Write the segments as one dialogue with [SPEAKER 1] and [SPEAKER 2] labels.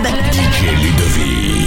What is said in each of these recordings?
[SPEAKER 1] DJ Ludovic.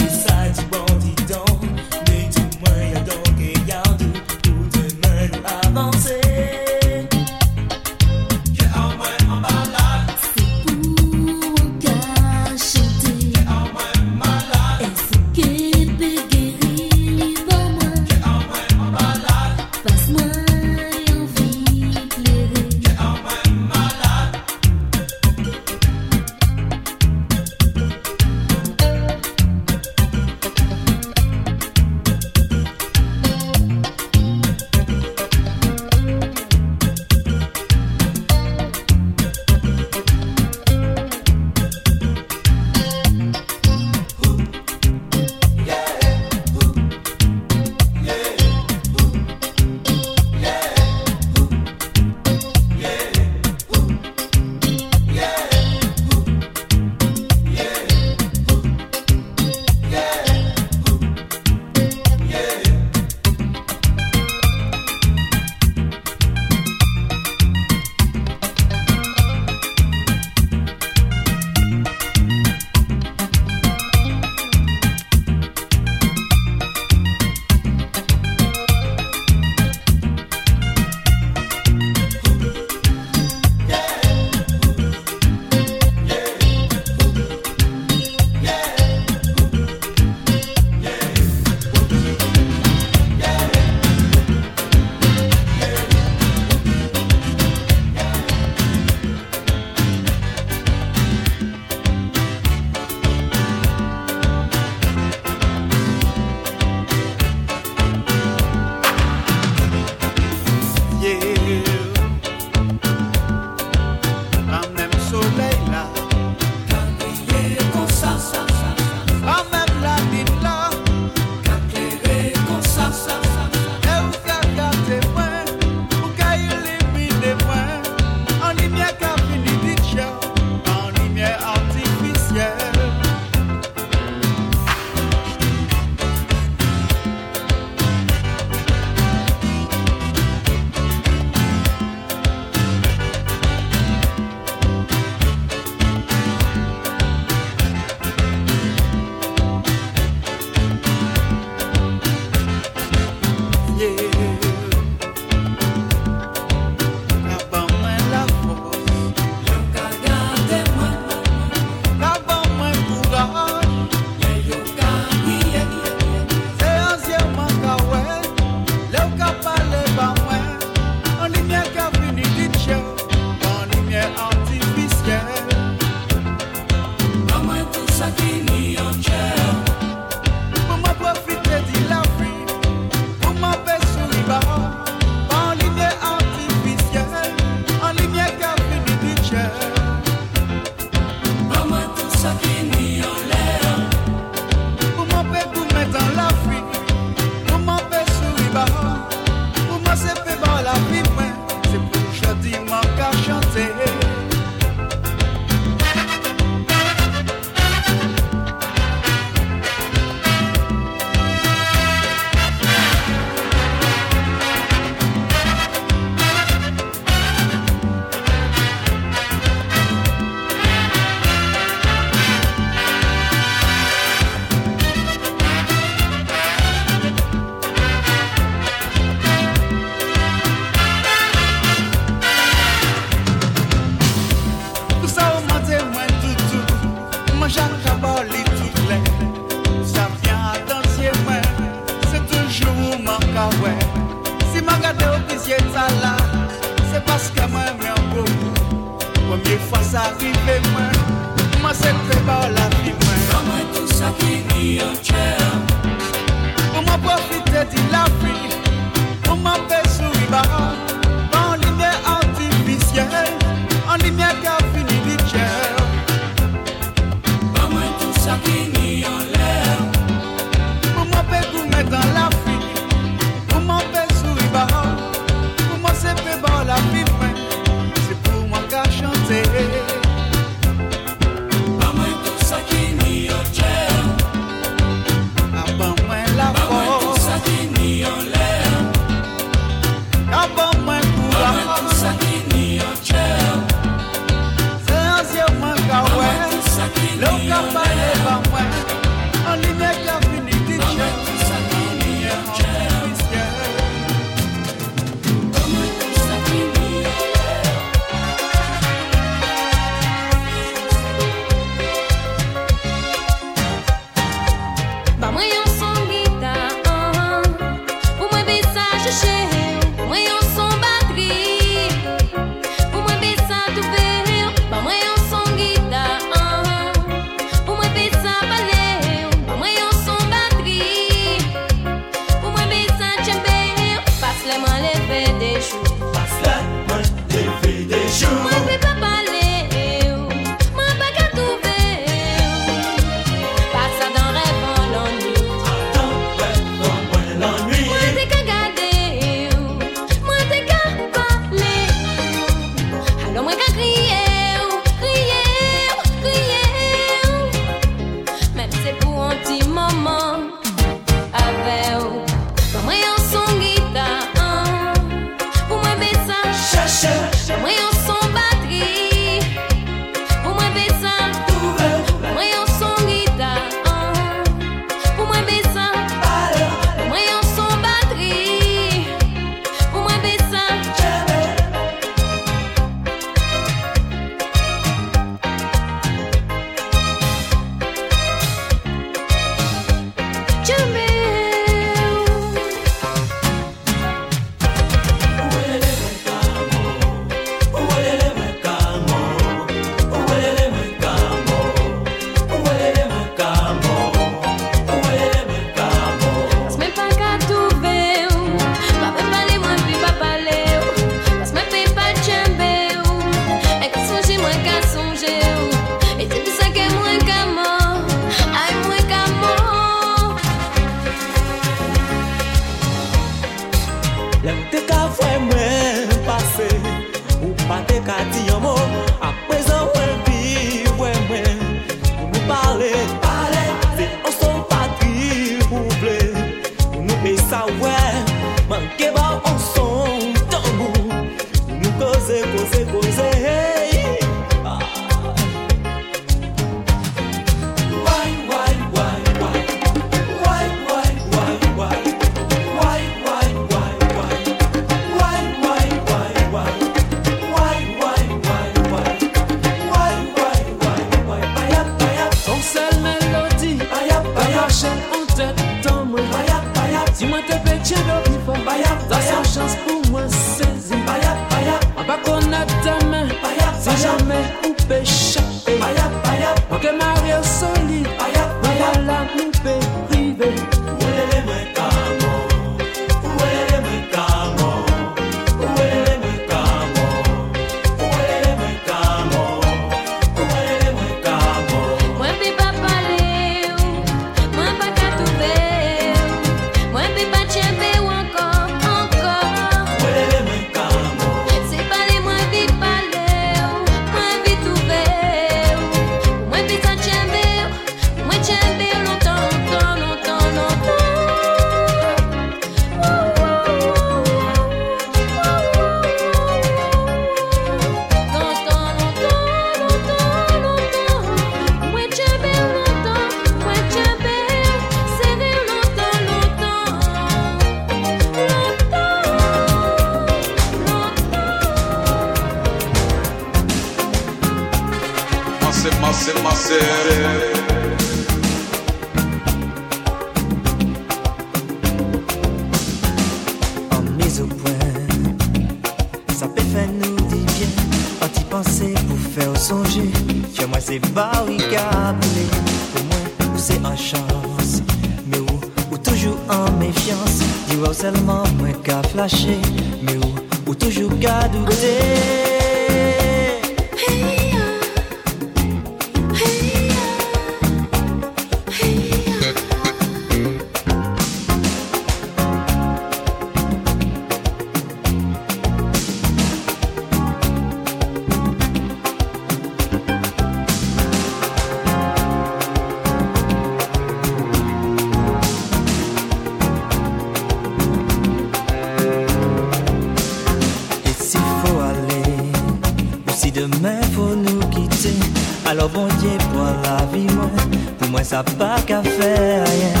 [SPEAKER 2] la vie moi. Pour moi ça n'a pas qu'à faire rien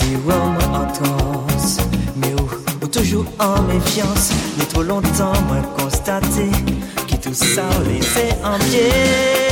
[SPEAKER 3] Dis-moi moi en transe. Mais où, où toujours en méfiance. Mais
[SPEAKER 4] trop
[SPEAKER 2] longtemps moi constater Que tout ça on laissé en pied.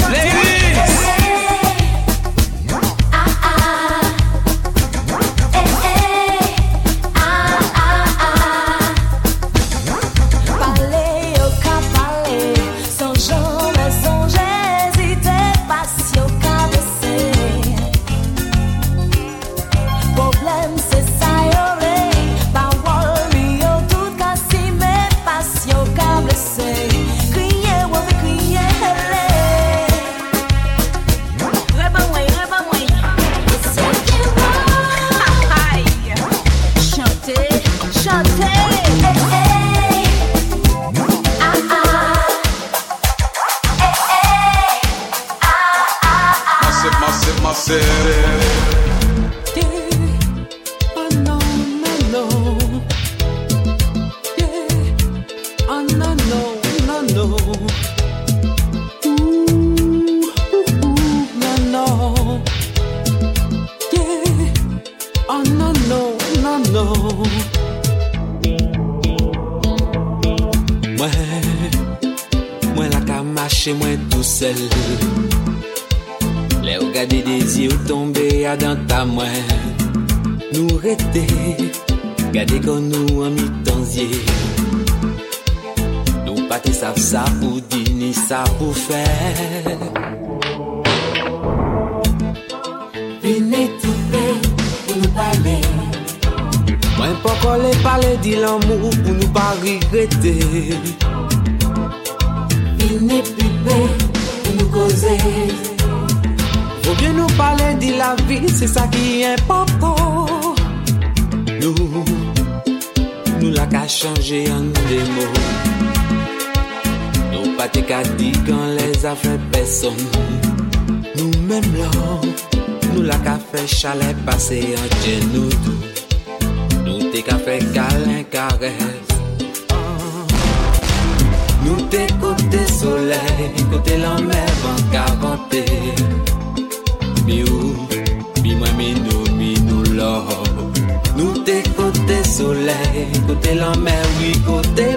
[SPEAKER 2] Ladies. sa ki important Nou, nou la ka chanje an de mou Nou pa te ka di kan
[SPEAKER 5] les afre peson Nou
[SPEAKER 2] mem lan, nou la ka fe chale pase an genou tou Nou te ka fe kalen kares. Nou te kote soley, kote lan mer an kavante Mi ou minou minou lò. Nou te kote soley, kote la mer, oui kote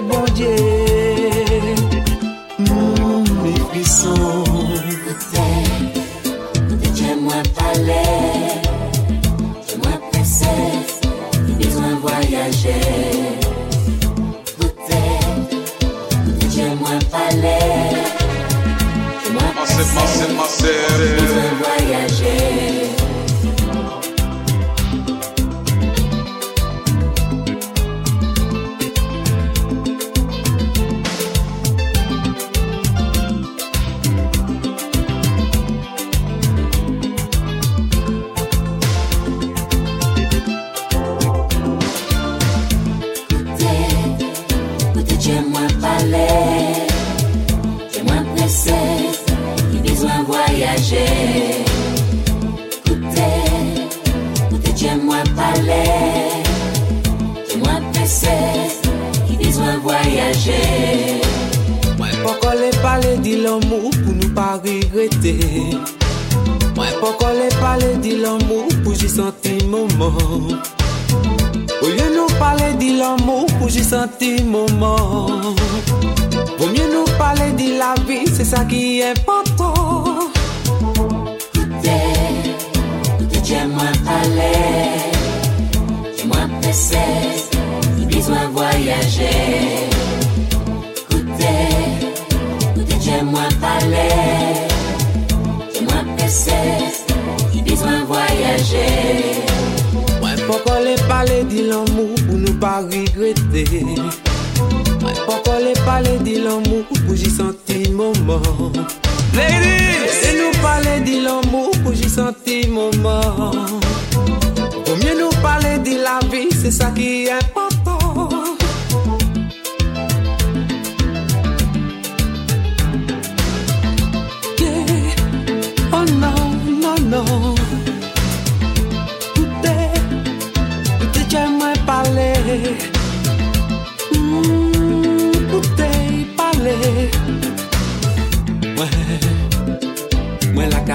[SPEAKER 2] senti. Vaut mieux nous
[SPEAKER 5] parler de la vie, c'est ça qui est important. Écoutez, écoutez,
[SPEAKER 4] tiens-moi parler. Tiens-moi
[SPEAKER 5] presser,
[SPEAKER 6] j'ai besoin de voyager.
[SPEAKER 7] Poko le pale di l'amou pou nou pa regrete Poko le pale di l'amou pou j'y senti mouman Ladies! E nou pale di l'amou pou j'y senti mouman Pou mye nou pale di la vi, se sa ki epan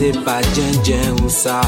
[SPEAKER 7] c'est pas Djen Djen ou ça.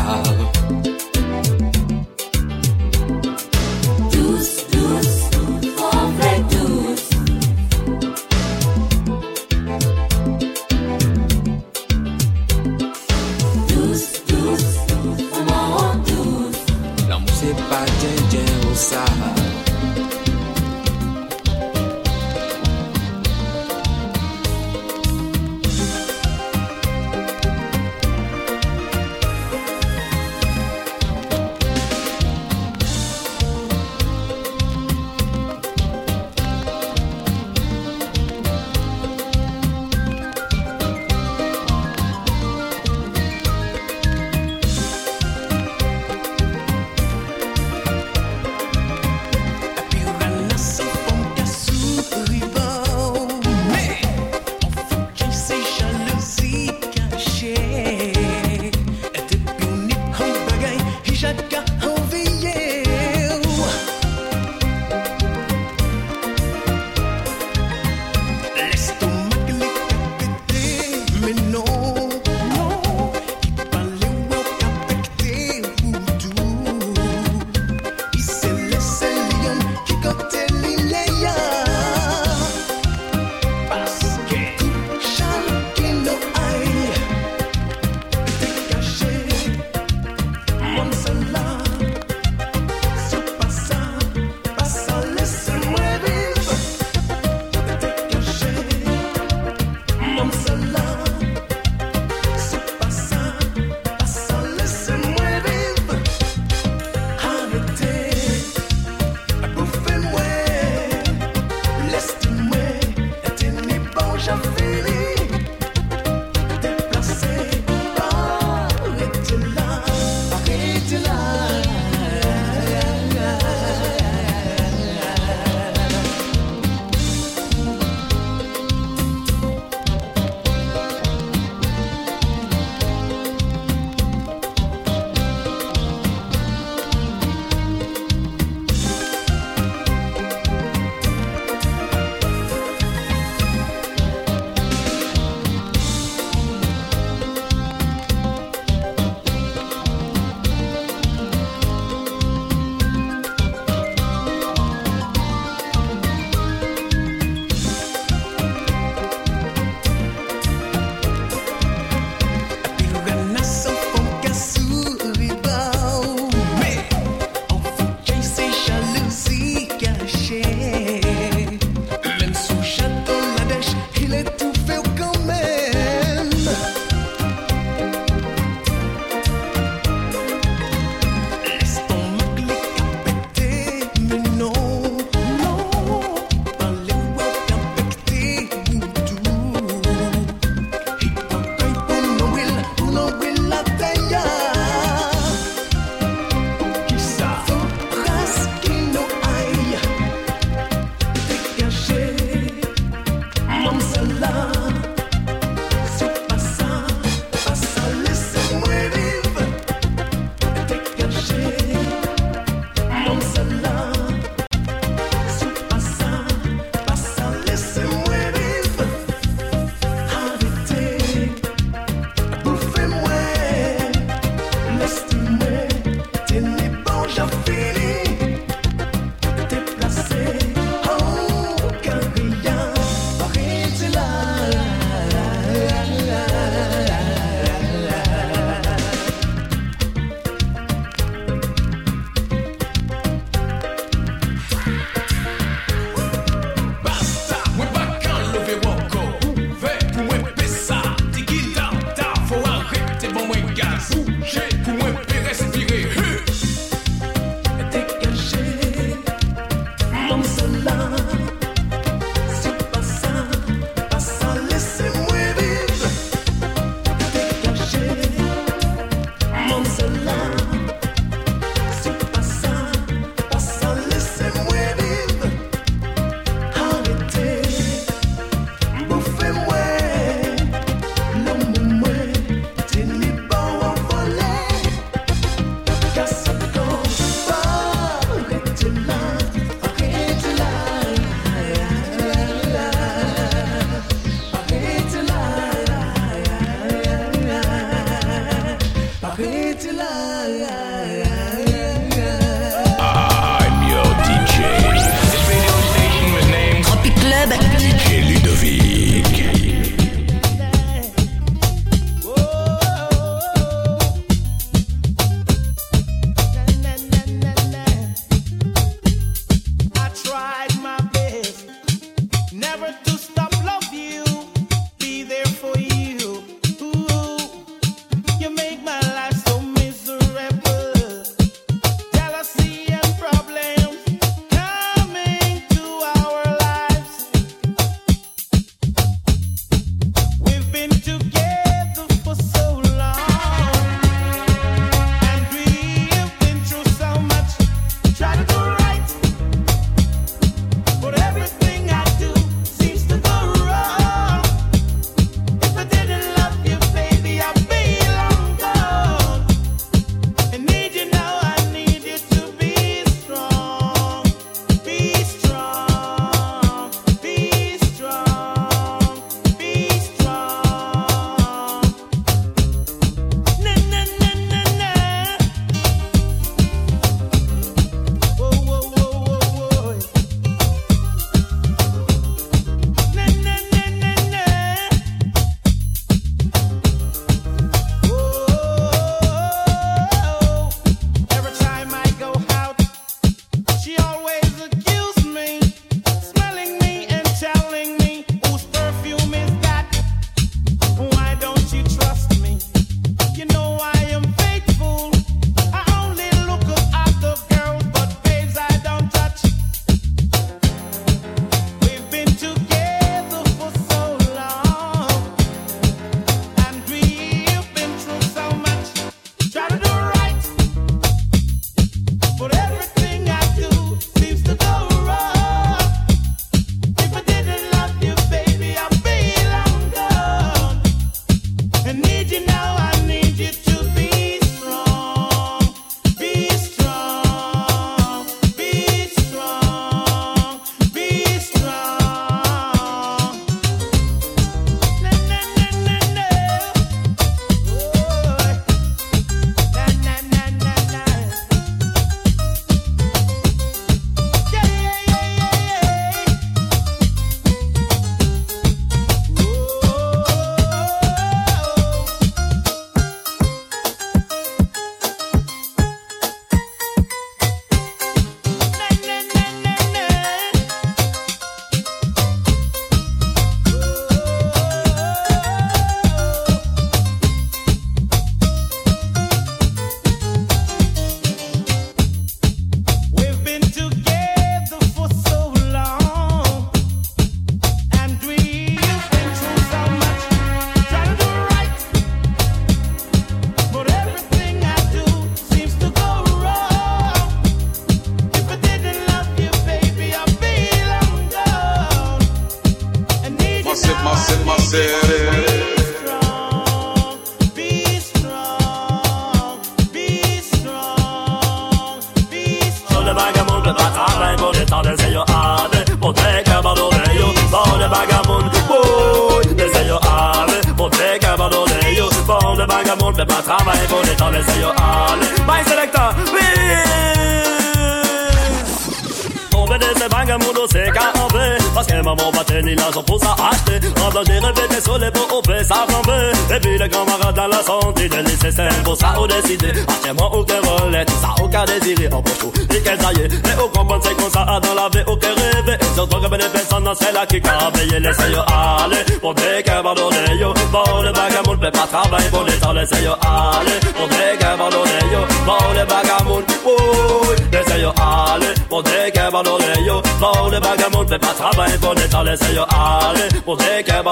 [SPEAKER 7] Le bagamoun, ouh Laissez yo aller, pour des qu'elle va donner yo Bon le bagamoun fait pas travail pour les temps Laissez yo aller, pour des qu'elle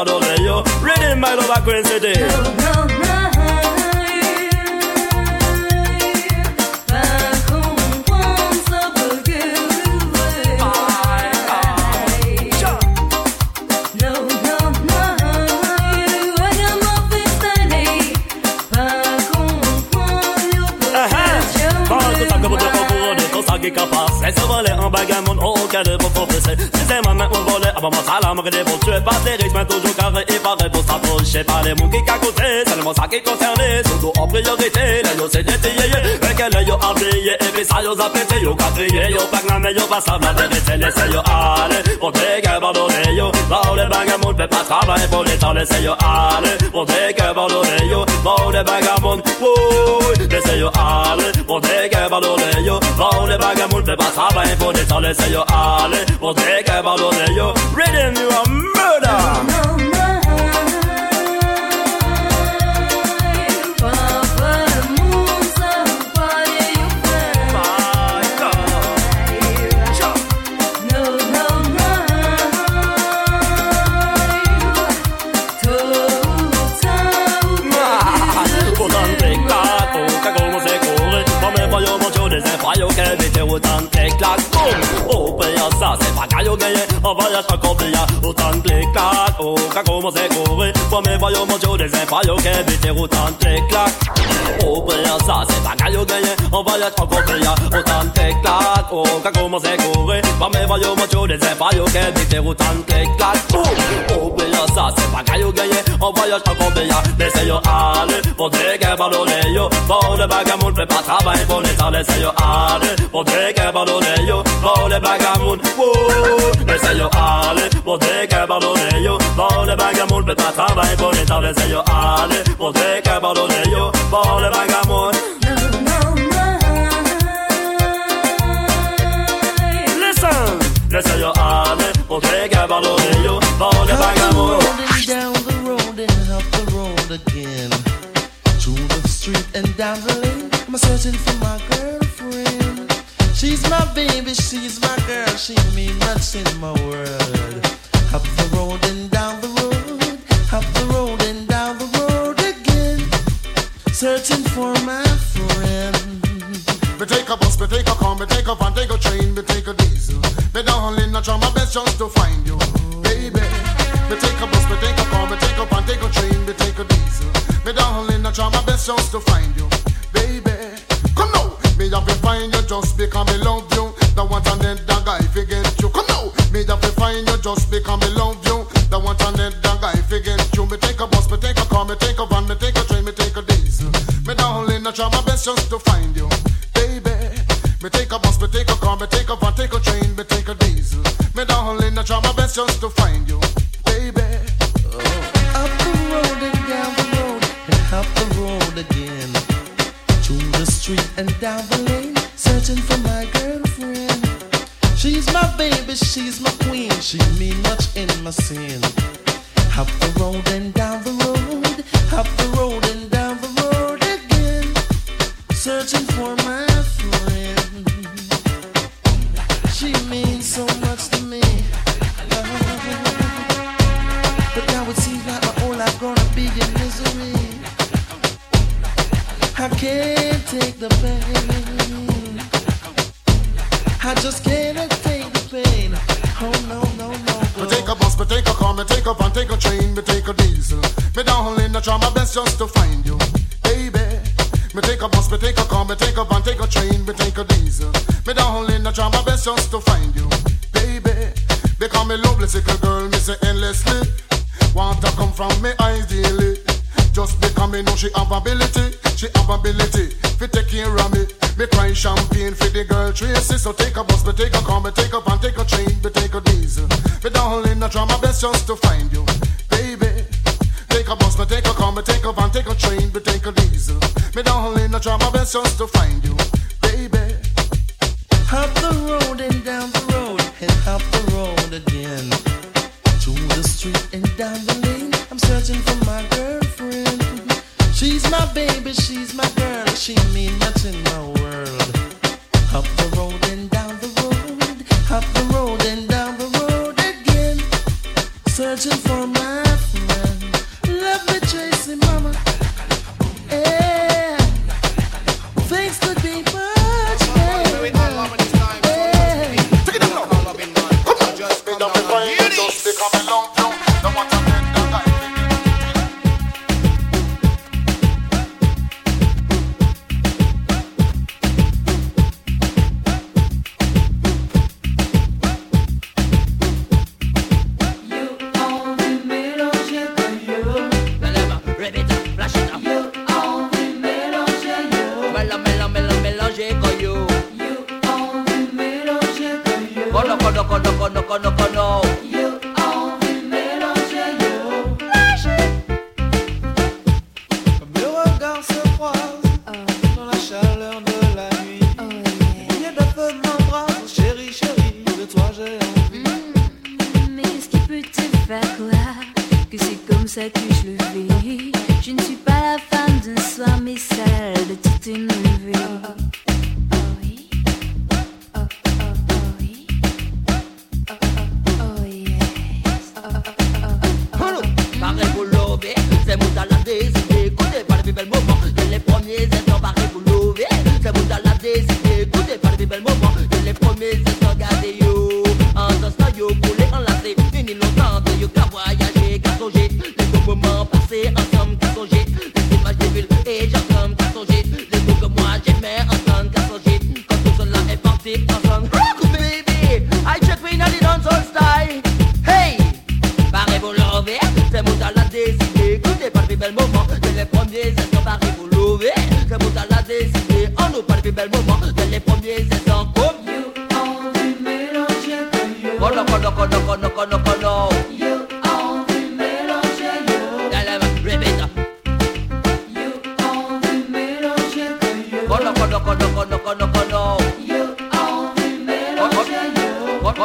[SPEAKER 7] yo Reading my love Queen City.
[SPEAKER 2] No, no,
[SPEAKER 7] qui voler en bagarre, mon haut calé pour c'est ma main, on volait, avant ma salle, on des pas des mais toujours carré et pareil pour s'approcher. Par les mots qu'à côté, seulement ça qui concernait, surtout en priorité, là yo c'est détayé, mais qu'elle yo habillé, et puis ça yo yo quadrillé, yo pas gnané, yo pas sable, la vérité, laissez yo aller, on fait qu'un abandonné, yo, dans les bagarres, on pas travailler pour les temps, laissez yo aller, on fait qu'un abandonné, yo, dans les bagarres, on laissez yo aller, on fait yo, les on pas travailler travail pour des temps laissez yo aller Pour des qu'à abandonner yo. Rhythm you a murder. My God Sure. Votante claro, que como se corre No me fallo mucho de ese fallo que viste Votante claro, oh pero ça c'est pas gallo gagné On va y être copier Votante claro, que como se corre No me fallo mucho de ese fallo que viste Votante claro Oh pero ça c'est pas gallo gagné On va y être copier Votante claro, que como se corre No me fallo mucho de ese fallo que viste Votante claro Oh pero ça c'est pas gallo gagné On va y être copier Laissez yo aller Pour des qu'elle ballonne yo Bon le bagamoun fait pas travail Pour des qu'elle yo Bon le bagamoun Wouh Laissez yo aller Pour des qu'elle ballonne yo Bon le bagamoun fait pas pour les temps Laissez yo aller Pour des qu'elle ballonne yo Bon le bagamoun Listen Laissez yo aller Pour des qu'elle ballonne yo Bon le bagamoun
[SPEAKER 8] down the road and up the road again. Through the street and down the lane, I'm searching for my girlfriend. She's my baby, she's my girl, she mean much in my world. Up the road and down the road, up the road and down the road again. Searching for my friend.
[SPEAKER 9] Me take a bus, me take a car, me take a van, take a train, me take a diesel. Me darling, I try my best just to find you, baby. Me take a bus, me take a car, me take a van, take a train, me take a diesel. Me darling, I try my best just to find you, me have to find you just because me love you. And then the guy forget you. Come now, me have to find you just because me love you. And then the guy forget you. Me take a bus, me take a car, me take a van, me take a train, me take a diesel. Me darling, I try my best just to find you, baby. Me take a bus, me take a car, me take a van, take a train, me take a diesel. Me darling, I try my best just to find you,
[SPEAKER 8] street and down the lane, searching for my girlfriend. She's my baby, she's my queen, she mean much in my sin. Up the road and down the road, up the road and down the road again. Searching for
[SPEAKER 9] Best just to find you, baby. Me take a bus, me take a car, me take a van, take a train, me take a diesel. Me darling, I try my best just to find you, baby. Because me love little girl, me say endlessly. Want to come from me ideally. Just because me know she have ability, she have ability. Fi take care of me. Me cry champagne for the girl Tracy. So take a bus, me take a car, me take a van, take a train, me take a diesel. Me darling, I try my best just to find you, just to find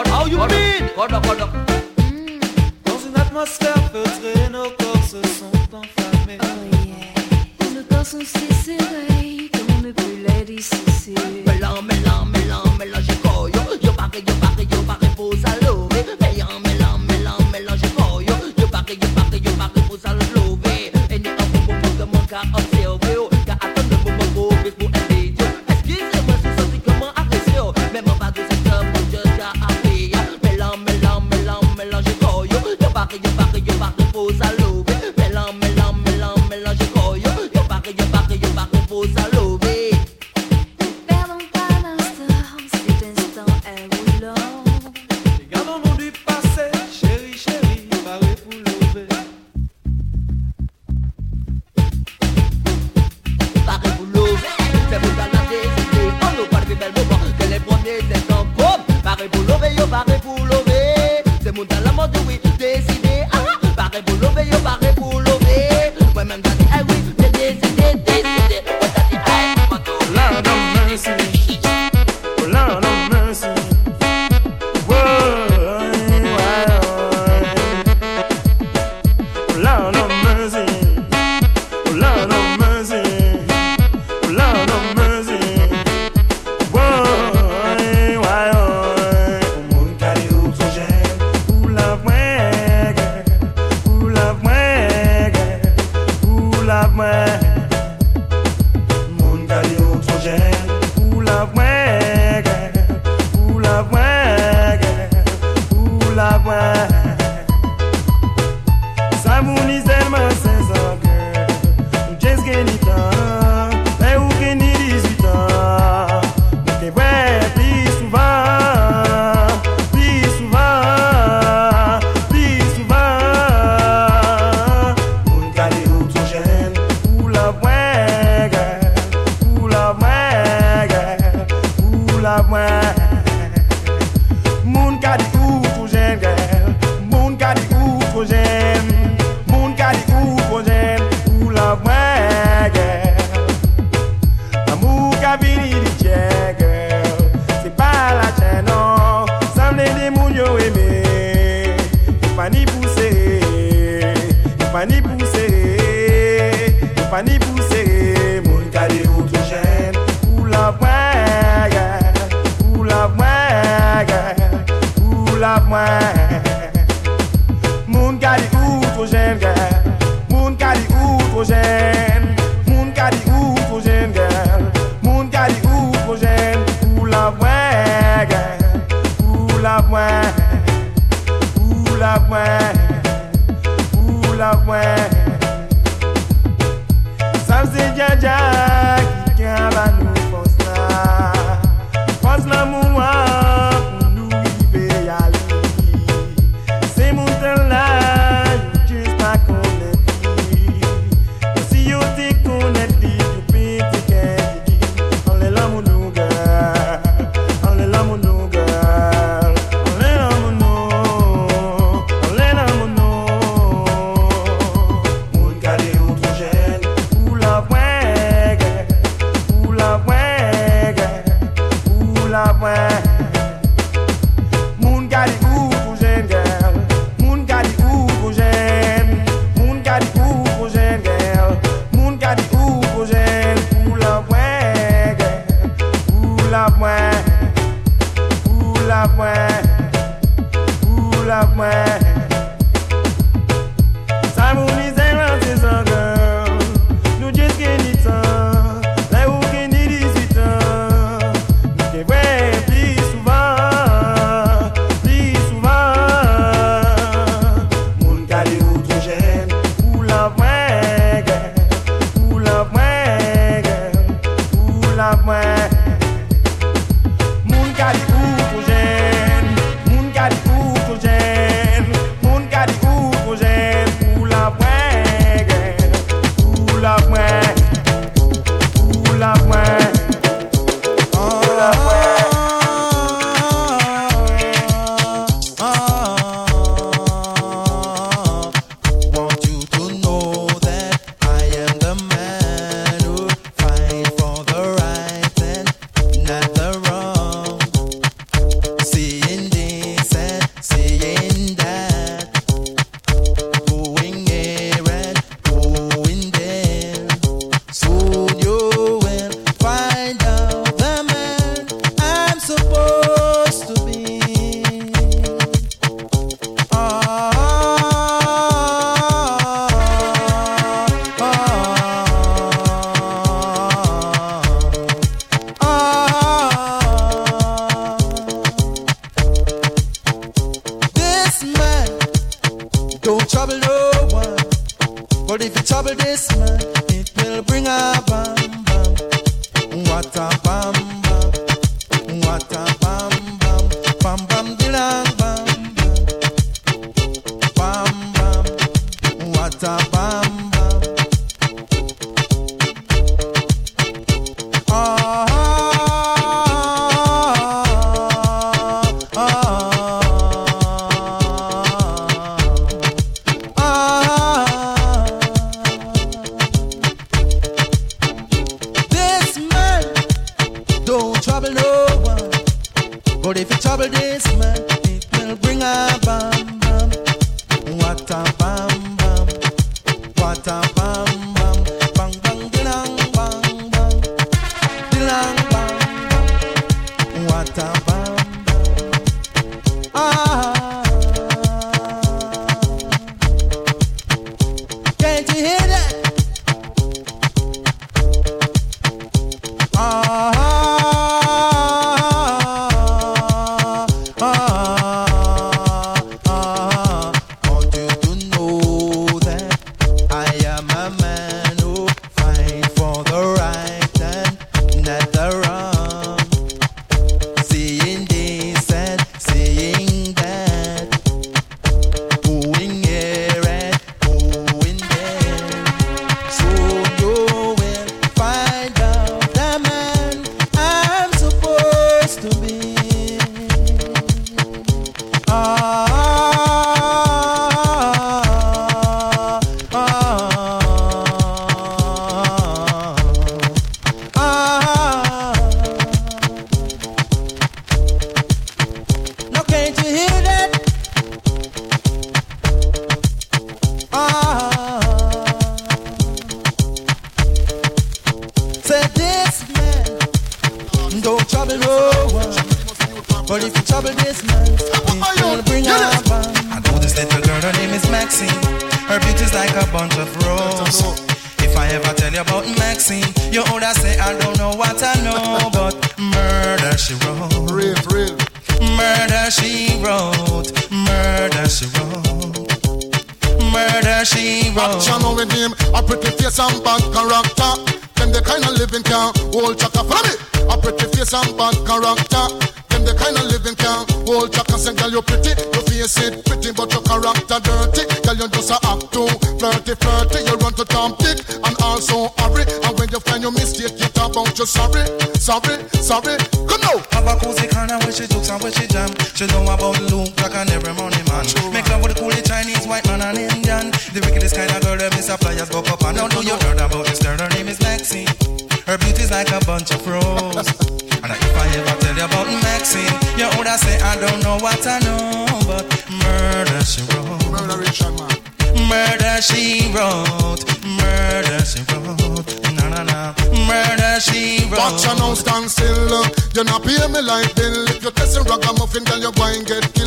[SPEAKER 10] How you mean? Kono, kono.
[SPEAKER 8] love when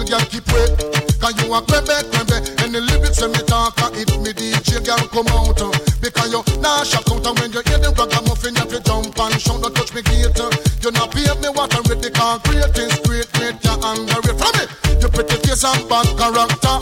[SPEAKER 8] Girl,
[SPEAKER 9] keep wait. Cause you a crebe, crebe. And the lyrics when me talk, uh, if me DJ, girl, come out. uh, Because you nah shock out. And when you hear the ragamuffin, you have to jump and shout. Don't touch me gate. uh. You not pay me what I read. The concrete is great, great. You under it from me. You pretty face and bad character.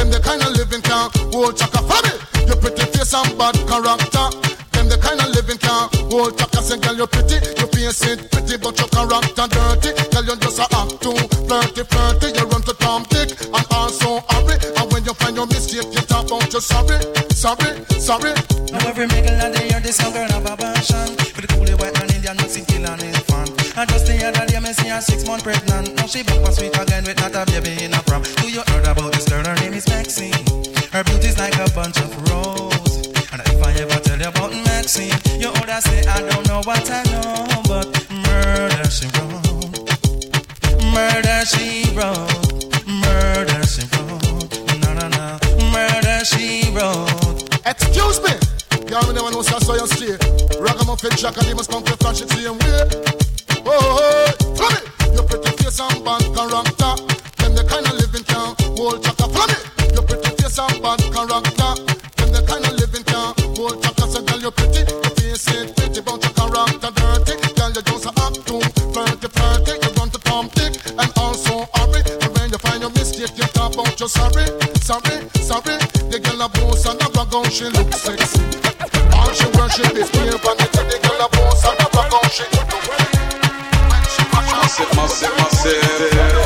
[SPEAKER 9] Them the kind of living can hold chaka for me. You pretty face and bad character. Them the kind of living can hold chaka. Say, girl, you're pretty, you face it pretty, but your character dirty. Girl, you just a act too flirty, flirty. You run to Tom Dick and also Harry. And when you find your mistake, you talk about you sorry, sorry, sorry.
[SPEAKER 8] Now every mingle and they hear this young girl have a passion For the coolie white man Indian mixing kill an infant And just the other day me see her six month pregnant Now she back for sweet again with not a baby in a prom Do you heard about this girl? Her name is Maxine Her beauty's like a bunch of roses And if I ever tell you about Maxine You would say I don't know what I know Murder she wrote Murder she wrote Murder she wrote
[SPEAKER 9] Excuse me. Girl, me never know so saw you stay. Ragamuffin Jack and they must come to same way. Oh, oh, oh. Your pretty face and character. Them the kind of living can hold chaka. Follow. Your pretty face and sorry, sorry. The girl a boss and a brag on, she look sexy. All she worship is clear vanity. The girl a boss and a brag on, she look sexy.
[SPEAKER 11] Massive, massive, massive.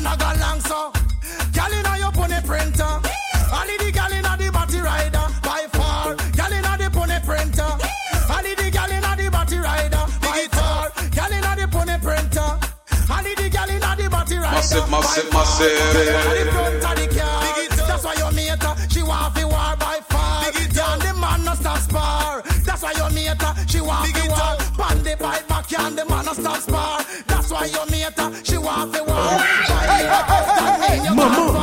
[SPEAKER 12] man a go long so. Girl inna your pony printer. All the gyal inna the body rider by far. Gyal inna the pony printer. All the gyal inna the body rider by far. gyal inna the pony printer. All the gyal inna the body rider.
[SPEAKER 11] Massive, massive.
[SPEAKER 12] The front the car. That's why your mate she want fi war by far. Down the man no stop spar. That's why your mate she want fi war. Pan the bike back and the man no stop spar. That's why she want to walk.
[SPEAKER 13] Mama.